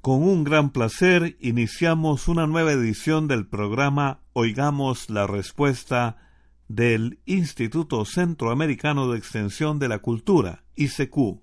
con un gran placer iniciamos una nueva edición del programa Oigamos la Respuesta del Instituto Centroamericano de Extensión de la Cultura, ICQ.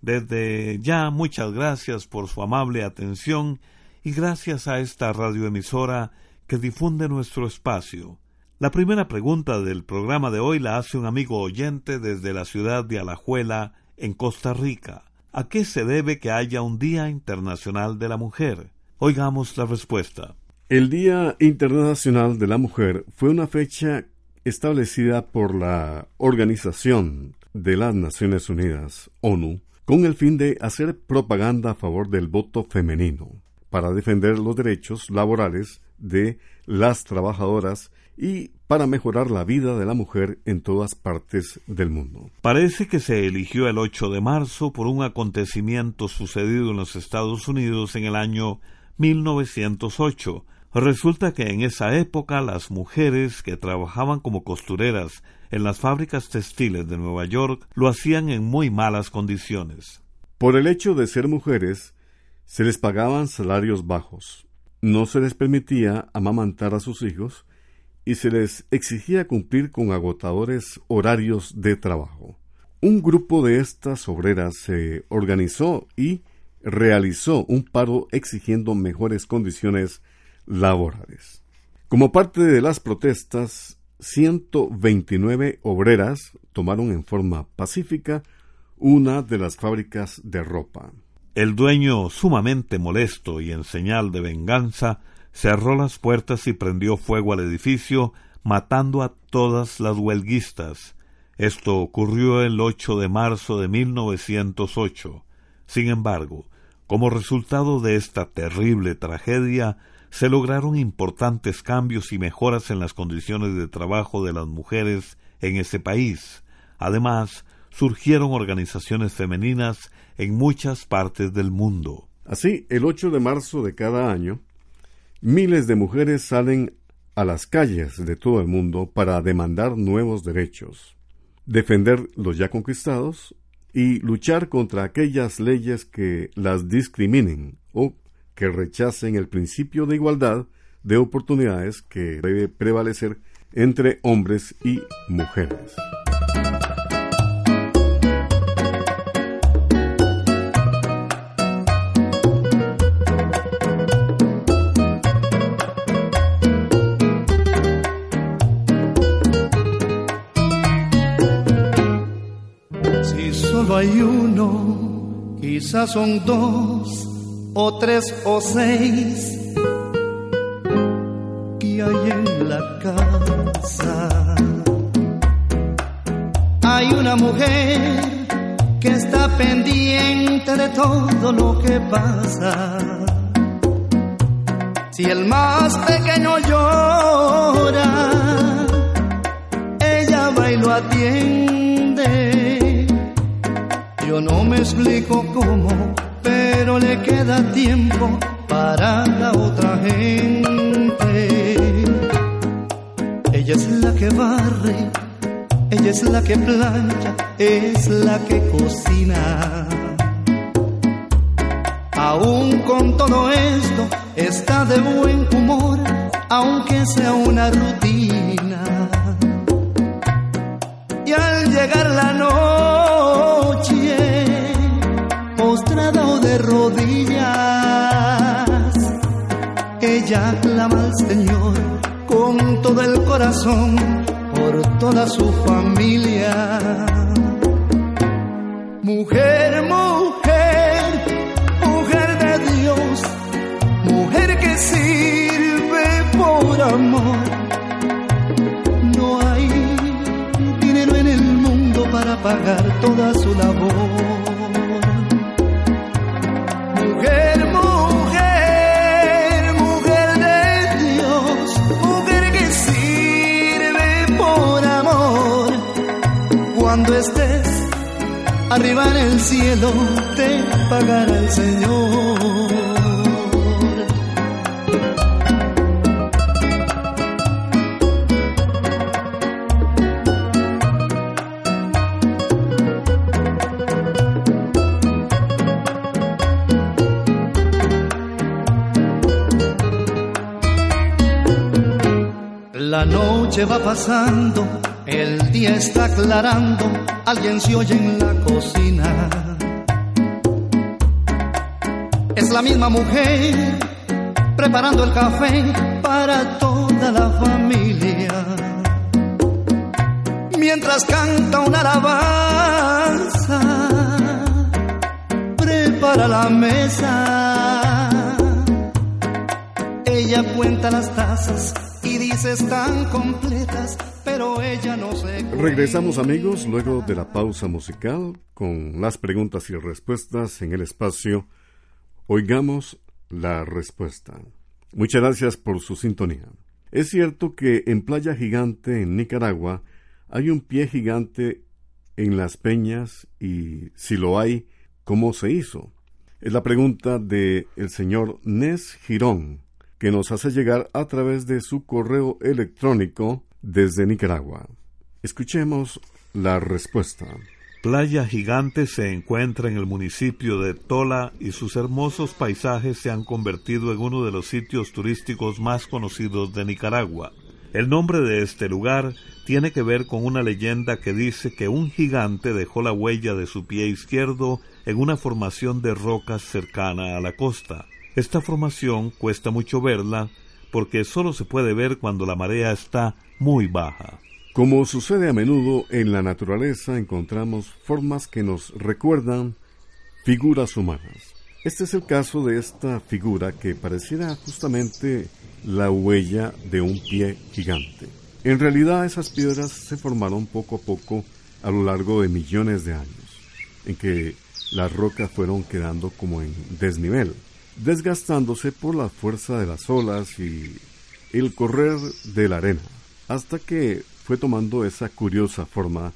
Desde ya muchas gracias por su amable atención y gracias a esta radioemisora que difunde nuestro espacio. La primera pregunta del programa de hoy la hace un amigo oyente desde la ciudad de Alajuela, en Costa Rica. ¿A qué se debe que haya un Día Internacional de la Mujer? Oigamos la respuesta. El Día Internacional de la Mujer fue una fecha establecida por la Organización de las Naciones Unidas, ONU, con el fin de hacer propaganda a favor del voto femenino, para defender los derechos laborales de las trabajadoras y para mejorar la vida de la mujer en todas partes del mundo. Parece que se eligió el 8 de marzo por un acontecimiento sucedido en los Estados Unidos en el año 1908. Resulta que en esa época las mujeres que trabajaban como costureras en las fábricas textiles de Nueva York lo hacían en muy malas condiciones. Por el hecho de ser mujeres, se les pagaban salarios bajos. No se les permitía amamantar a sus hijos y se les exigía cumplir con agotadores horarios de trabajo. Un grupo de estas obreras se organizó y realizó un paro exigiendo mejores condiciones laborales. Como parte de las protestas, 129 obreras tomaron en forma pacífica una de las fábricas de ropa. El dueño, sumamente molesto y en señal de venganza, cerró las puertas y prendió fuego al edificio, matando a todas las huelguistas. Esto ocurrió el 8 de marzo de 1908. Sin embargo, como resultado de esta terrible tragedia, se lograron importantes cambios y mejoras en las condiciones de trabajo de las mujeres en ese país. Además, surgieron organizaciones femeninas en muchas partes del mundo. Así, el 8 de marzo de cada año, Miles de mujeres salen a las calles de todo el mundo para demandar nuevos derechos, defender los ya conquistados y luchar contra aquellas leyes que las discriminen o que rechacen el principio de igualdad de oportunidades que debe prevalecer entre hombres y mujeres. Hay uno, quizás son dos o tres o seis que hay en la casa. Hay una mujer que está pendiente de todo lo que pasa. Si el más pequeño llora, ella va y lo atiende. Yo no me explico cómo, pero le queda tiempo para la otra gente. Ella es la que barre ella es la que plancha, es la que cocina. Aún con todo esto, está de buen humor, aunque sea una rutina. Y al llegar la noche, todo el corazón por toda su familia. Mujer, mujer, mujer de Dios, mujer que sirve por amor. No hay dinero en el mundo para pagar toda su labor. Estés arriba en el cielo, te pagará el Señor. La noche va pasando el día está aclarando, alguien se oye en la cocina. Es la misma mujer preparando el café para toda la familia. Mientras canta una alabanza, prepara la mesa. Ella cuenta las tazas y dice están completas ella no Regresamos amigos luego de la pausa musical con las preguntas y respuestas en el espacio. Oigamos la respuesta. Muchas gracias por su sintonía. Es cierto que en Playa Gigante, en Nicaragua, hay un pie gigante en las peñas y si lo hay, ¿cómo se hizo? Es la pregunta de el señor Nes Girón, que nos hace llegar a través de su correo electrónico desde Nicaragua. Escuchemos la respuesta. Playa Gigante se encuentra en el municipio de Tola y sus hermosos paisajes se han convertido en uno de los sitios turísticos más conocidos de Nicaragua. El nombre de este lugar tiene que ver con una leyenda que dice que un gigante dejó la huella de su pie izquierdo en una formación de rocas cercana a la costa. Esta formación cuesta mucho verla porque solo se puede ver cuando la marea está muy baja. Como sucede a menudo en la naturaleza, encontramos formas que nos recuerdan figuras humanas. Este es el caso de esta figura que pareciera justamente la huella de un pie gigante. En realidad esas piedras se formaron poco a poco a lo largo de millones de años, en que las rocas fueron quedando como en desnivel desgastándose por la fuerza de las olas y el correr de la arena, hasta que fue tomando esa curiosa forma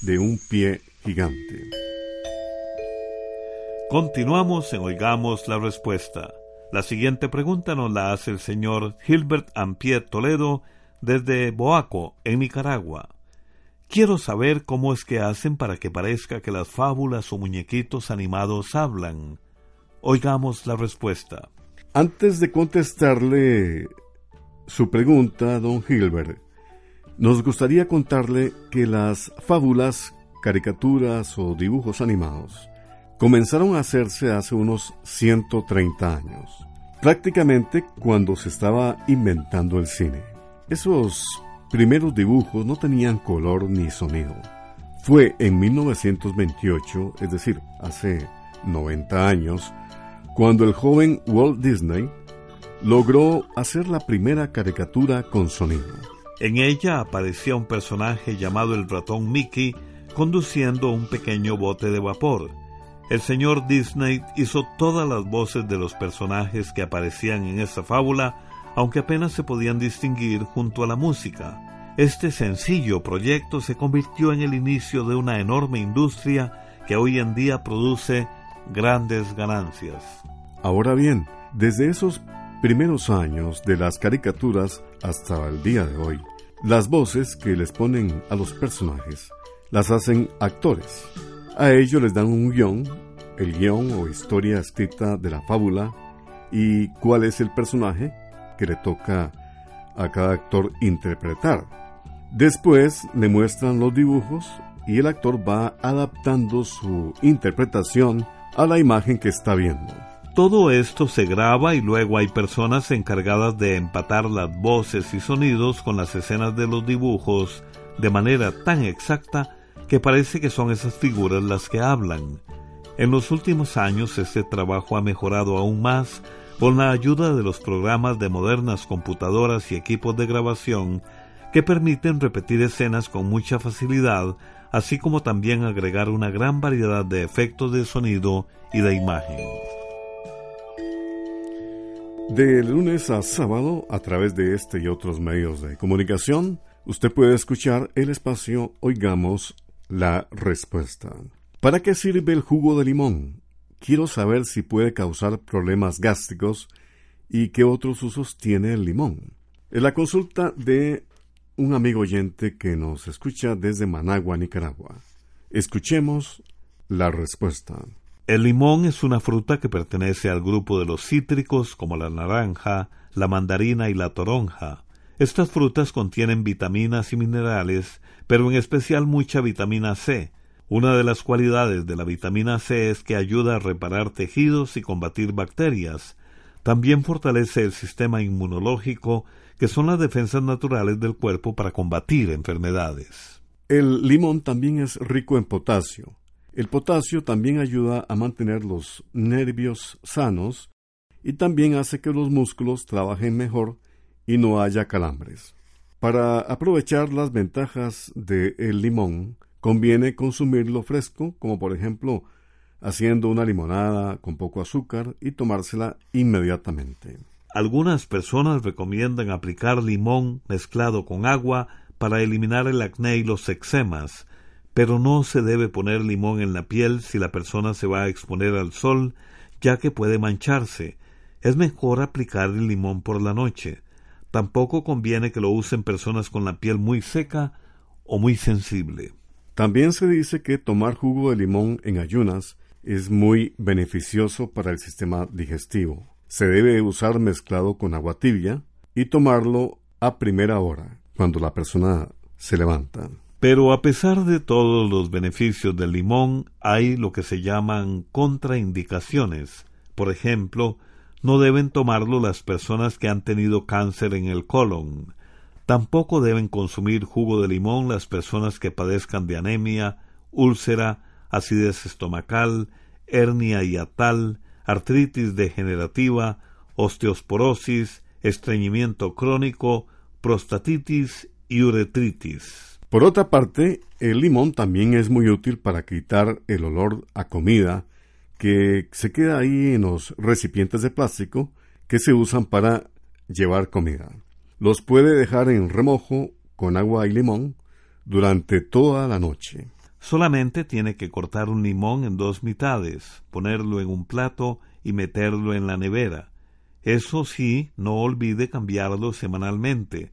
de un pie gigante. Continuamos en Oigamos la Respuesta. La siguiente pregunta nos la hace el señor Gilbert Ampie Toledo desde Boaco, en Nicaragua. Quiero saber cómo es que hacen para que parezca que las fábulas o muñequitos animados hablan. Oigamos la respuesta. Antes de contestarle su pregunta, don Gilbert, nos gustaría contarle que las fábulas, caricaturas o dibujos animados comenzaron a hacerse hace unos 130 años, prácticamente cuando se estaba inventando el cine. Esos primeros dibujos no tenían color ni sonido. Fue en 1928, es decir, hace 90 años, cuando el joven Walt Disney logró hacer la primera caricatura con sonido. En ella aparecía un personaje llamado el ratón Mickey conduciendo un pequeño bote de vapor. El señor Disney hizo todas las voces de los personajes que aparecían en esa fábula, aunque apenas se podían distinguir junto a la música. Este sencillo proyecto se convirtió en el inicio de una enorme industria que hoy en día produce grandes ganancias. Ahora bien, desde esos primeros años de las caricaturas hasta el día de hoy, las voces que les ponen a los personajes las hacen actores. A ellos les dan un guion, el guion o historia escrita de la fábula y cuál es el personaje que le toca a cada actor interpretar. Después le muestran los dibujos y el actor va adaptando su interpretación a la imagen que está viendo. Todo esto se graba y luego hay personas encargadas de empatar las voces y sonidos con las escenas de los dibujos de manera tan exacta que parece que son esas figuras las que hablan. En los últimos años este trabajo ha mejorado aún más con la ayuda de los programas de modernas computadoras y equipos de grabación que permiten repetir escenas con mucha facilidad, así como también agregar una gran variedad de efectos de sonido y de imagen. De lunes a sábado, a través de este y otros medios de comunicación, usted puede escuchar el espacio Oigamos la respuesta. ¿Para qué sirve el jugo de limón? Quiero saber si puede causar problemas gástricos y qué otros usos tiene el limón. En la consulta de un amigo oyente que nos escucha desde Managua, Nicaragua. Escuchemos la respuesta. El limón es una fruta que pertenece al grupo de los cítricos como la naranja, la mandarina y la toronja. Estas frutas contienen vitaminas y minerales, pero en especial mucha vitamina C. Una de las cualidades de la vitamina C es que ayuda a reparar tejidos y combatir bacterias. También fortalece el sistema inmunológico, que son las defensas naturales del cuerpo para combatir enfermedades. El limón también es rico en potasio, el potasio también ayuda a mantener los nervios sanos y también hace que los músculos trabajen mejor y no haya calambres. Para aprovechar las ventajas del limón, conviene consumirlo fresco, como por ejemplo haciendo una limonada con poco azúcar y tomársela inmediatamente. Algunas personas recomiendan aplicar limón mezclado con agua para eliminar el acné y los eczemas, pero no se debe poner limón en la piel si la persona se va a exponer al sol, ya que puede mancharse. Es mejor aplicar el limón por la noche. Tampoco conviene que lo usen personas con la piel muy seca o muy sensible. También se dice que tomar jugo de limón en ayunas es muy beneficioso para el sistema digestivo. Se debe usar mezclado con agua tibia y tomarlo a primera hora, cuando la persona se levanta. Pero a pesar de todos los beneficios del limón, hay lo que se llaman contraindicaciones. Por ejemplo, no deben tomarlo las personas que han tenido cáncer en el colon. Tampoco deben consumir jugo de limón las personas que padezcan de anemia, úlcera, acidez estomacal, hernia hiatal, artritis degenerativa, osteosporosis, estreñimiento crónico, prostatitis y uretritis. Por otra parte, el limón también es muy útil para quitar el olor a comida que se queda ahí en los recipientes de plástico que se usan para llevar comida. Los puede dejar en remojo con agua y limón durante toda la noche. Solamente tiene que cortar un limón en dos mitades, ponerlo en un plato y meterlo en la nevera. Eso sí, no olvide cambiarlo semanalmente,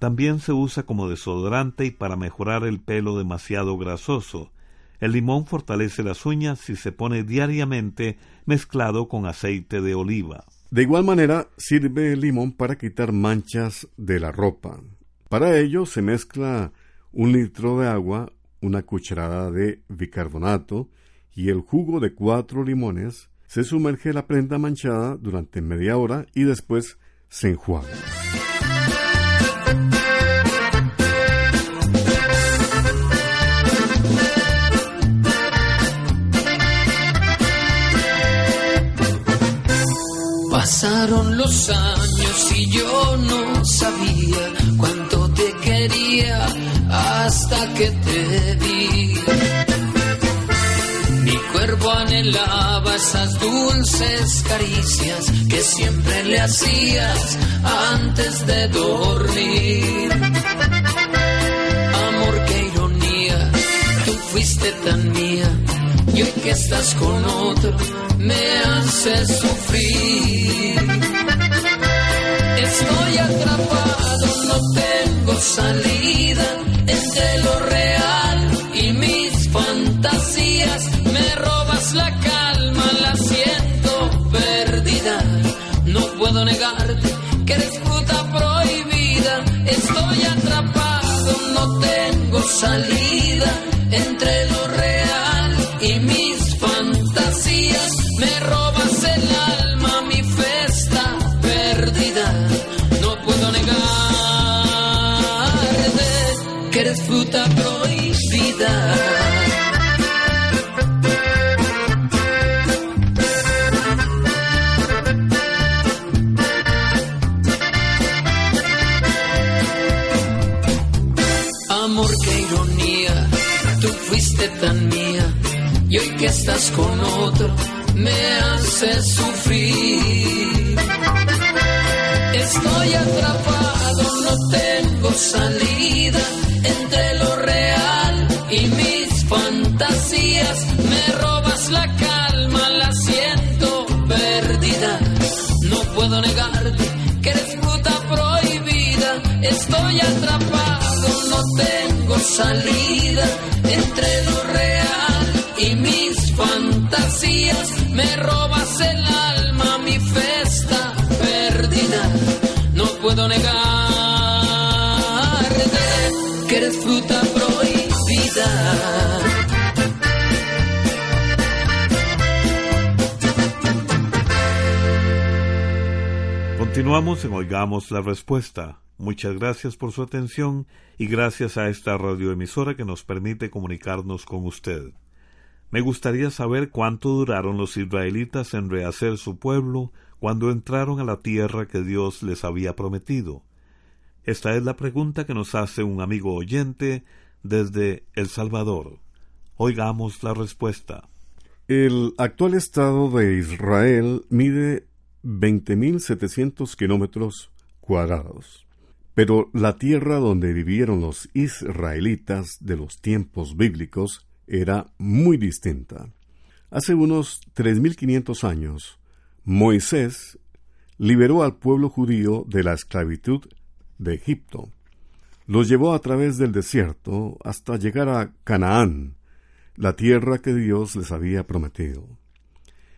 también se usa como desodorante y para mejorar el pelo demasiado grasoso. El limón fortalece las uñas si se pone diariamente mezclado con aceite de oliva. De igual manera, sirve el limón para quitar manchas de la ropa. Para ello se mezcla un litro de agua, una cucharada de bicarbonato y el jugo de cuatro limones. Se sumerge la prenda manchada durante media hora y después se enjuaga. Pasaron los años y yo no sabía hasta que te vi. Mi cuerpo anhelaba esas dulces caricias que siempre le hacías antes de dormir. Amor, qué ironía, tú fuiste tan mía y hoy que estás con otro me haces sufrir. Estoy atrapado, no tengo salida entre lo real y mis fantasías. Me robas la calma, la siento perdida. No puedo negarte que eres fruta prohibida. Estoy atrapado, no tengo salida Estoy atrapado, no tengo salida entre lo real y mis fantasías. Me robas el alma, mi fe está perdida. No puedo negarte que eres fruta prohibida. Continuamos en Oigamos la Respuesta. Muchas gracias por su atención y gracias a esta radioemisora que nos permite comunicarnos con usted. Me gustaría saber cuánto duraron los israelitas en rehacer su pueblo cuando entraron a la tierra que Dios les había prometido. Esta es la pregunta que nos hace un amigo oyente desde El Salvador. Oigamos la respuesta. El actual estado de Israel mide 20.700 kilómetros cuadrados. Pero la tierra donde vivieron los israelitas de los tiempos bíblicos era muy distinta. Hace unos 3.500 años, Moisés liberó al pueblo judío de la esclavitud de Egipto. Los llevó a través del desierto hasta llegar a Canaán, la tierra que Dios les había prometido.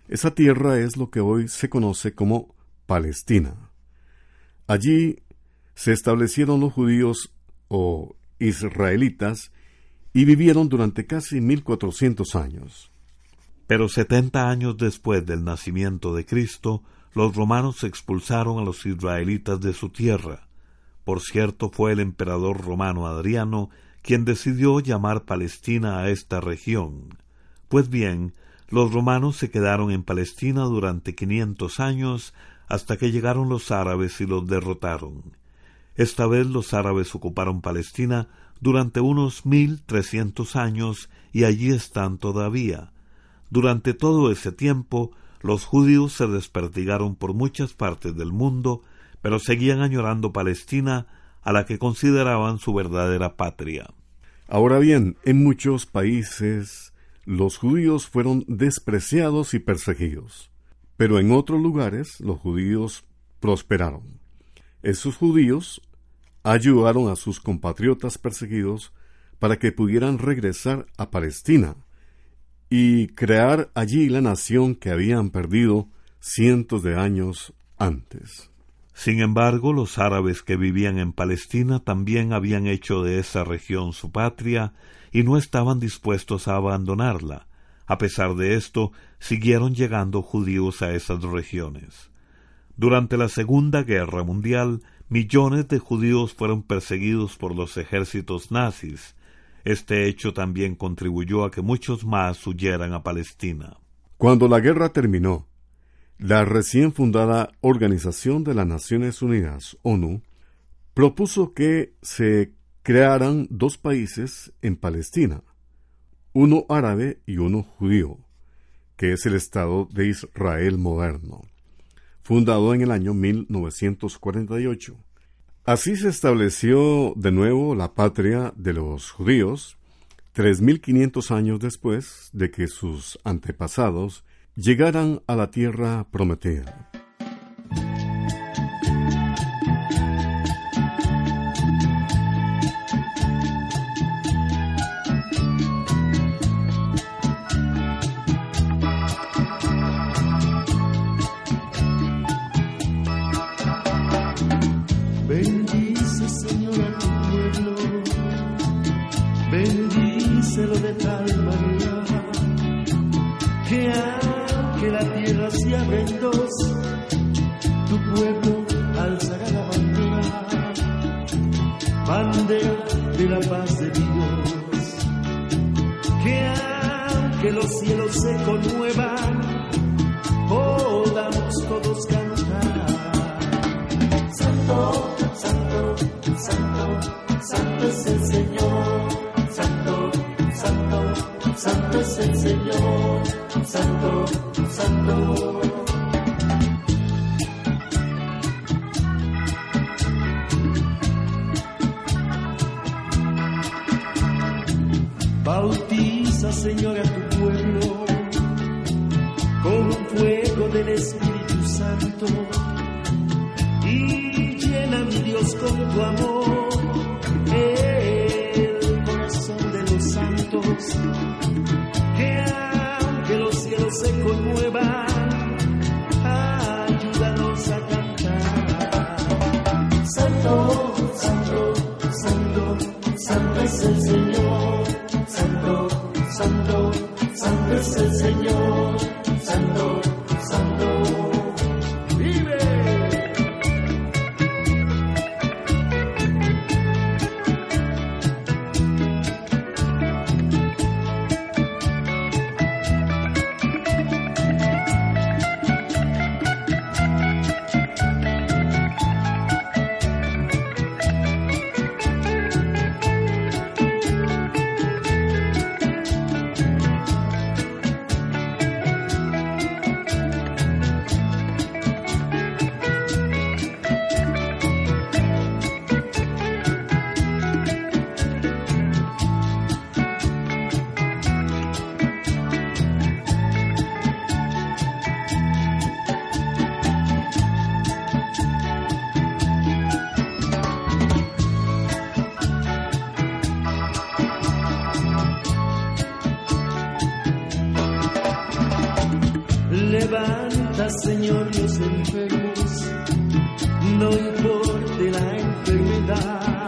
Esa tierra es lo que hoy se conoce como Palestina. Allí se establecieron los judíos o israelitas y vivieron durante casi 1400 años. Pero setenta años después del nacimiento de Cristo, los romanos expulsaron a los israelitas de su tierra. Por cierto, fue el emperador romano Adriano quien decidió llamar Palestina a esta región. Pues bien, los romanos se quedaron en Palestina durante quinientos años hasta que llegaron los árabes y los derrotaron. Esta vez los árabes ocuparon Palestina durante unos mil trescientos años y allí están todavía. Durante todo ese tiempo los judíos se desperdigaron por muchas partes del mundo, pero seguían añorando Palestina, a la que consideraban su verdadera patria. Ahora bien, en muchos países los judíos fueron despreciados y perseguidos, pero en otros lugares los judíos prosperaron. Esos judíos ayudaron a sus compatriotas perseguidos para que pudieran regresar a Palestina y crear allí la nación que habían perdido cientos de años antes. Sin embargo, los árabes que vivían en Palestina también habían hecho de esa región su patria y no estaban dispuestos a abandonarla. A pesar de esto, siguieron llegando judíos a esas regiones. Durante la Segunda Guerra Mundial, millones de judíos fueron perseguidos por los ejércitos nazis. Este hecho también contribuyó a que muchos más huyeran a Palestina. Cuando la guerra terminó, la recién fundada Organización de las Naciones Unidas, ONU, propuso que se crearan dos países en Palestina, uno árabe y uno judío, que es el Estado de Israel moderno, fundado en el año 1948. Así se estableció de nuevo la patria de los judíos, 3.500 años después de que sus antepasados llegaran a la tierra prometida. Pueblo alzará la bandera, bandera de la paz de Dios. Que aunque los cielos se conmuevan, Levanta, Señor, los enfermos, no importe la enfermedad.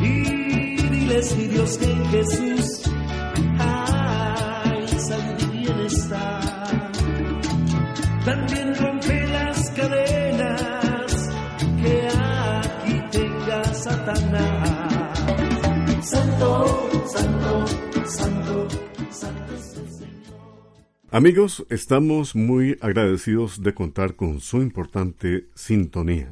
Y diles, mi Dios, que en Jesús Amigos, estamos muy agradecidos de contar con su importante sintonía.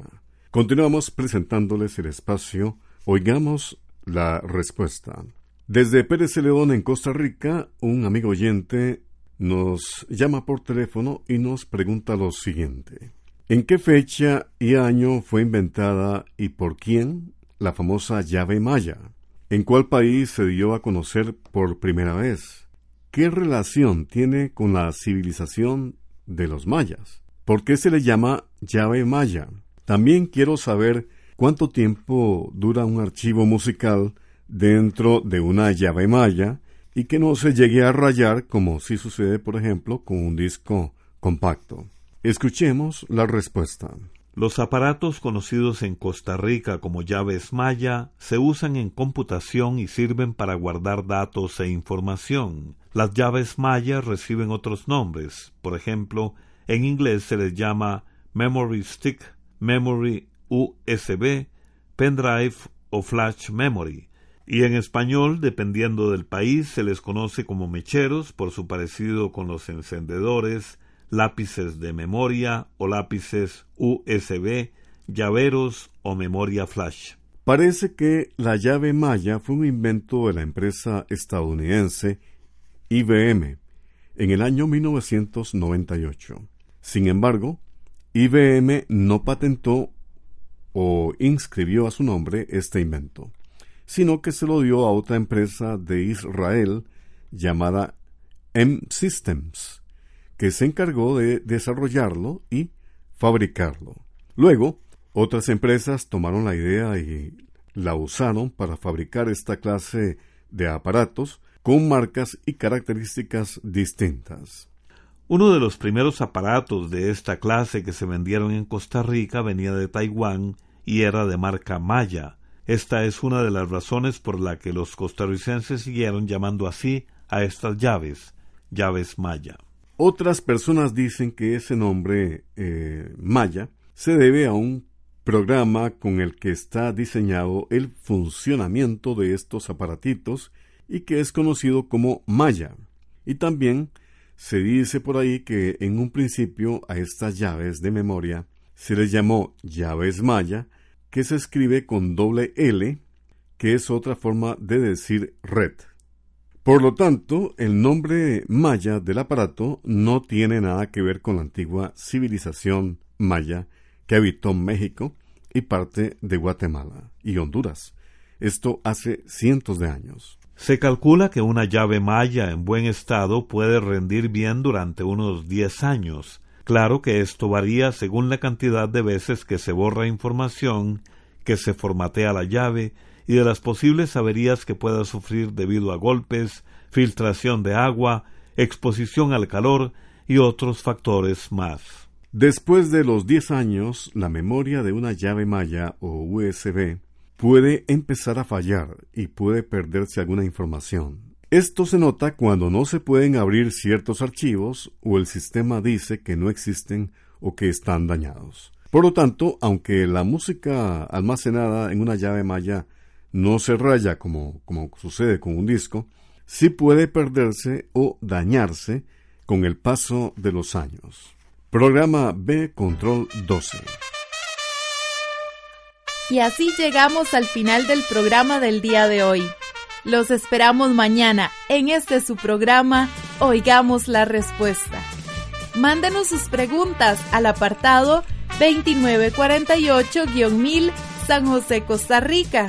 Continuamos presentándoles el espacio Oigamos la Respuesta. Desde Pérez León en Costa Rica, un amigo oyente nos llama por teléfono y nos pregunta lo siguiente. ¿En qué fecha y año fue inventada y por quién la famosa llave maya? ¿En cuál país se dio a conocer por primera vez? ¿Qué relación tiene con la civilización de los mayas? ¿Por qué se le llama llave maya? También quiero saber cuánto tiempo dura un archivo musical dentro de una llave maya y que no se llegue a rayar como si sucede, por ejemplo, con un disco compacto. Escuchemos la respuesta. Los aparatos conocidos en Costa Rica como llaves maya se usan en computación y sirven para guardar datos e información. Las llaves maya reciben otros nombres. Por ejemplo, en inglés se les llama Memory Stick, Memory USB, Pendrive o Flash Memory. Y en español, dependiendo del país, se les conoce como mecheros por su parecido con los encendedores, lápices de memoria o lápices USB, llaveros o memoria flash. Parece que la llave Maya fue un invento de la empresa estadounidense IBM en el año 1998. Sin embargo, IBM no patentó o inscribió a su nombre este invento, sino que se lo dio a otra empresa de Israel llamada M Systems, que se encargó de desarrollarlo y fabricarlo. Luego, otras empresas tomaron la idea y la usaron para fabricar esta clase de aparatos con marcas y características distintas. Uno de los primeros aparatos de esta clase que se vendieron en Costa Rica venía de Taiwán y era de marca Maya. Esta es una de las razones por la que los costarricenses siguieron llamando así a estas llaves, llaves Maya. Otras personas dicen que ese nombre eh, Maya se debe a un programa con el que está diseñado el funcionamiento de estos aparatitos y que es conocido como Maya. Y también se dice por ahí que en un principio a estas llaves de memoria se les llamó llaves Maya, que se escribe con doble L, que es otra forma de decir red. Por lo tanto, el nombre maya del aparato no tiene nada que ver con la antigua civilización maya, que habitó México y parte de Guatemala y Honduras. Esto hace cientos de años. Se calcula que una llave maya en buen estado puede rendir bien durante unos diez años. Claro que esto varía según la cantidad de veces que se borra información, que se formatea la llave y de las posibles averías que pueda sufrir debido a golpes, filtración de agua, exposición al calor y otros factores más. Después de los 10 años, la memoria de una llave maya o USB puede empezar a fallar y puede perderse alguna información. Esto se nota cuando no se pueden abrir ciertos archivos o el sistema dice que no existen o que están dañados. Por lo tanto, aunque la música almacenada en una llave maya no se raya como, como sucede con un disco, sí puede perderse o dañarse con el paso de los años. Programa B Control 12. Y así llegamos al final del programa del día de hoy. Los esperamos mañana en este su programa Oigamos la Respuesta. Mándenos sus preguntas al apartado 2948-1000 San José, Costa Rica.